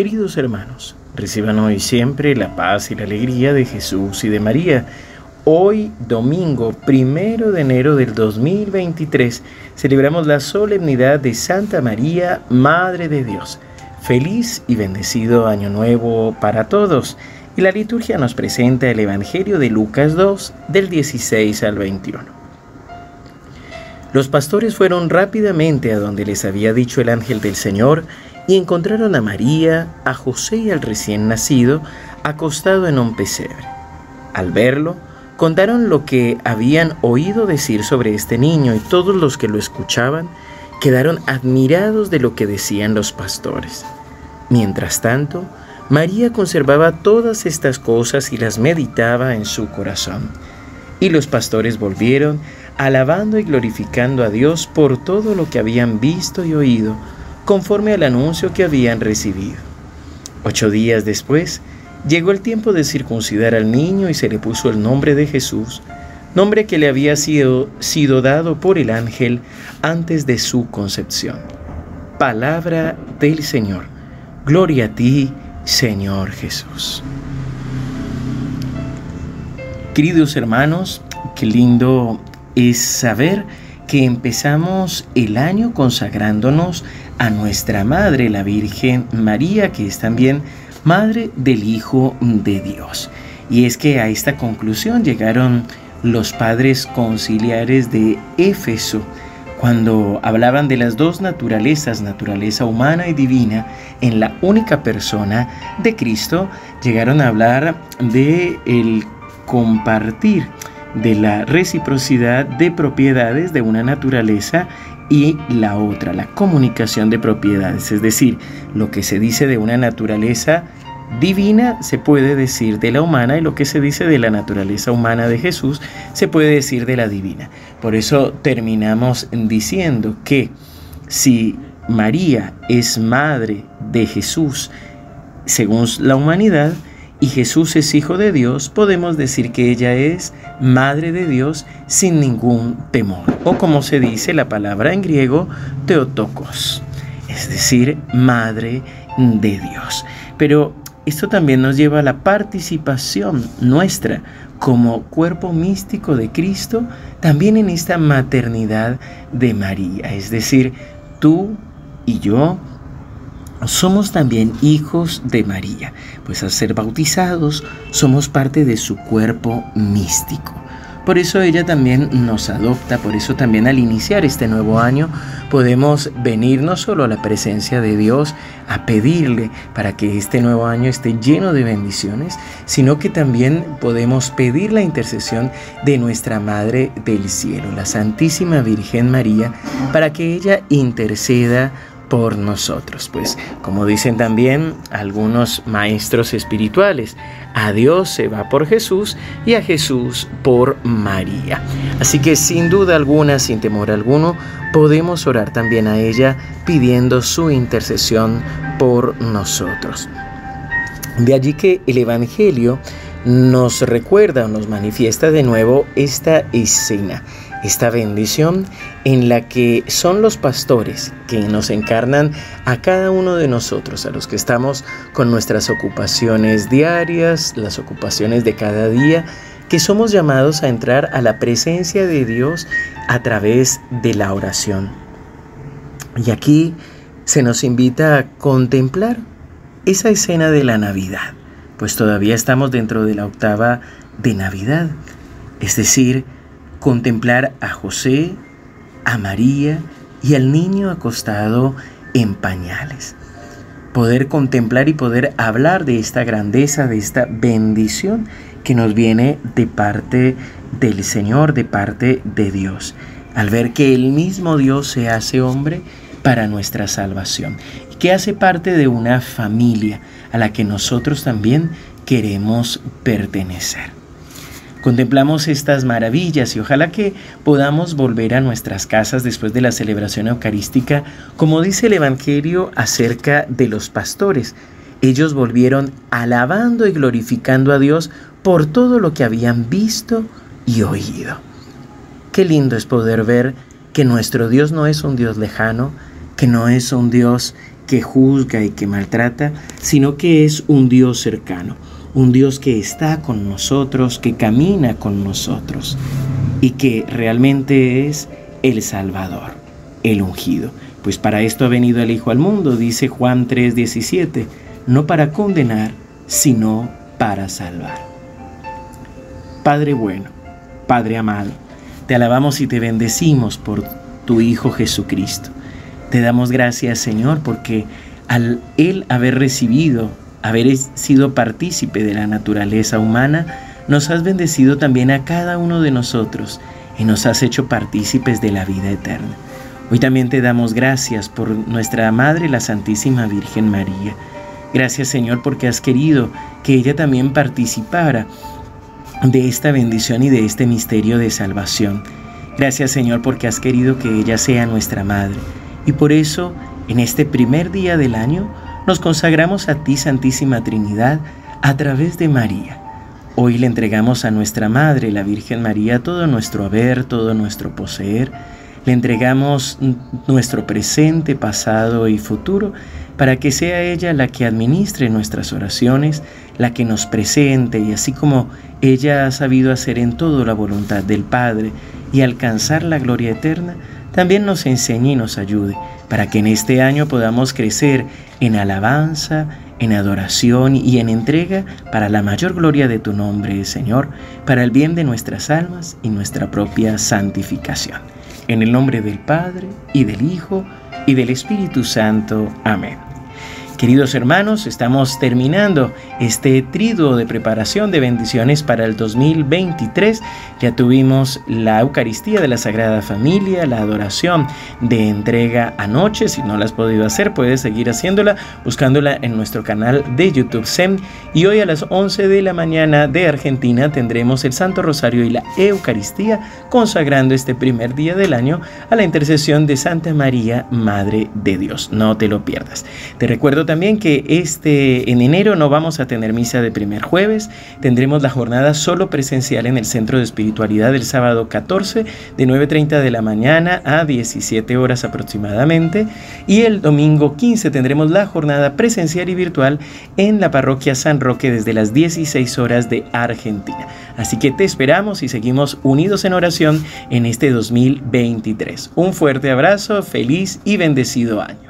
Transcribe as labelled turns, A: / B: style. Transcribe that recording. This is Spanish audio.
A: Queridos hermanos, reciban hoy siempre la paz y la alegría de Jesús y de María. Hoy, domingo primero de enero del 2023, celebramos la solemnidad de Santa María, Madre de Dios. Feliz y bendecido Año Nuevo para todos. Y la liturgia nos presenta el Evangelio de Lucas 2, del 16 al 21. Los pastores fueron rápidamente a donde les había dicho el ángel del Señor, y encontraron a María, a José y al recién nacido acostado en un pesebre. Al verlo, contaron lo que habían oído decir sobre este niño y todos los que lo escuchaban quedaron admirados de lo que decían los pastores. Mientras tanto, María conservaba todas estas cosas y las meditaba en su corazón. Y los pastores volvieron, alabando y glorificando a Dios por todo lo que habían visto y oído, conforme al anuncio que habían recibido. Ocho días después, llegó el tiempo de circuncidar al niño y se le puso el nombre de Jesús, nombre que le había sido, sido dado por el ángel antes de su concepción. Palabra del Señor. Gloria a ti, Señor Jesús. Queridos hermanos, qué lindo es saber que empezamos el año consagrándonos a nuestra Madre, la Virgen María, que es también Madre del Hijo de Dios. Y es que a esta conclusión llegaron los padres conciliares de Éfeso, cuando hablaban de las dos naturalezas, naturaleza humana y divina, en la única persona de Cristo, llegaron a hablar de el compartir de la reciprocidad de propiedades de una naturaleza y la otra, la comunicación de propiedades. Es decir, lo que se dice de una naturaleza divina se puede decir de la humana y lo que se dice de la naturaleza humana de Jesús se puede decir de la divina. Por eso terminamos diciendo que si María es madre de Jesús según la humanidad, y Jesús es hijo de Dios, podemos decir que ella es madre de Dios sin ningún temor. O como se dice la palabra en griego, teotokos, es decir, madre de Dios. Pero esto también nos lleva a la participación nuestra como cuerpo místico de Cristo, también en esta maternidad de María. Es decir, tú y yo somos también hijos de María, pues al ser bautizados somos parte de su cuerpo místico. Por eso ella también nos adopta, por eso también al iniciar este nuevo año podemos venir no solo a la presencia de Dios a pedirle para que este nuevo año esté lleno de bendiciones, sino que también podemos pedir la intercesión de nuestra Madre del Cielo, la Santísima Virgen María, para que ella interceda por nosotros. Pues como dicen también algunos maestros espirituales, a Dios se va por Jesús y a Jesús por María. Así que sin duda alguna, sin temor alguno, podemos orar también a ella pidiendo su intercesión por nosotros. De allí que el Evangelio nos recuerda o nos manifiesta de nuevo esta escena esta bendición en la que son los pastores que nos encarnan a cada uno de nosotros, a los que estamos con nuestras ocupaciones diarias, las ocupaciones de cada día, que somos llamados a entrar a la presencia de Dios a través de la oración. Y aquí se nos invita a contemplar esa escena de la Navidad, pues todavía estamos dentro de la octava de Navidad, es decir, contemplar a José, a María y al niño acostado en pañales. Poder contemplar y poder hablar de esta grandeza, de esta bendición que nos viene de parte del Señor, de parte de Dios, al ver que el mismo Dios se hace hombre para nuestra salvación que hace parte de una familia a la que nosotros también queremos pertenecer. Contemplamos estas maravillas y ojalá que podamos volver a nuestras casas después de la celebración eucarística, como dice el Evangelio acerca de los pastores. Ellos volvieron alabando y glorificando a Dios por todo lo que habían visto y oído. Qué lindo es poder ver que nuestro Dios no es un Dios lejano, que no es un Dios que juzga y que maltrata, sino que es un Dios cercano, un Dios que está con nosotros, que camina con nosotros y que realmente es el Salvador, el ungido. Pues para esto ha venido el Hijo al mundo, dice Juan 3:17, no para condenar, sino para salvar. Padre bueno, Padre amado, te alabamos y te bendecimos por tu Hijo Jesucristo. Te damos gracias, Señor, porque al Él haber recibido, haber sido partícipe de la naturaleza humana, nos has bendecido también a cada uno de nosotros y nos has hecho partícipes de la vida eterna. Hoy también te damos gracias por nuestra Madre, la Santísima Virgen María. Gracias Señor porque has querido que ella también participara de esta bendición y de este misterio de salvación. Gracias Señor porque has querido que ella sea nuestra madre. Y por eso, en este primer día del año, nos consagramos a ti, Santísima Trinidad, a través de María. Hoy le entregamos a nuestra Madre, la Virgen María, todo nuestro haber, todo nuestro poseer. Le entregamos nuestro presente, pasado y futuro para que sea ella la que administre nuestras oraciones, la que nos presente y así como ella ha sabido hacer en todo la voluntad del Padre y alcanzar la gloria eterna, también nos enseñe y nos ayude para que en este año podamos crecer en alabanza, en adoración y en entrega para la mayor gloria de tu nombre, Señor, para el bien de nuestras almas y nuestra propia santificación. En el nombre del Padre, y del Hijo, y del Espíritu Santo. Amén. Queridos hermanos, estamos terminando este triduo de preparación de bendiciones para el 2023. Ya tuvimos la Eucaristía de la Sagrada Familia, la adoración de entrega anoche. Si no la has podido hacer, puedes seguir haciéndola buscándola en nuestro canal de YouTube SEM. Y hoy a las 11 de la mañana de Argentina tendremos el Santo Rosario y la Eucaristía consagrando este primer día del año a la intercesión de Santa María, Madre de Dios. No te lo pierdas. Te recuerdo también que este en enero no vamos a tener misa de primer jueves, tendremos la jornada solo presencial en el Centro de Espiritualidad el sábado 14 de 9.30 de la mañana a 17 horas aproximadamente y el domingo 15 tendremos la jornada presencial y virtual en la parroquia San Roque desde las 16 horas de Argentina. Así que te esperamos y seguimos unidos en oración en este 2023. Un fuerte abrazo, feliz y bendecido año.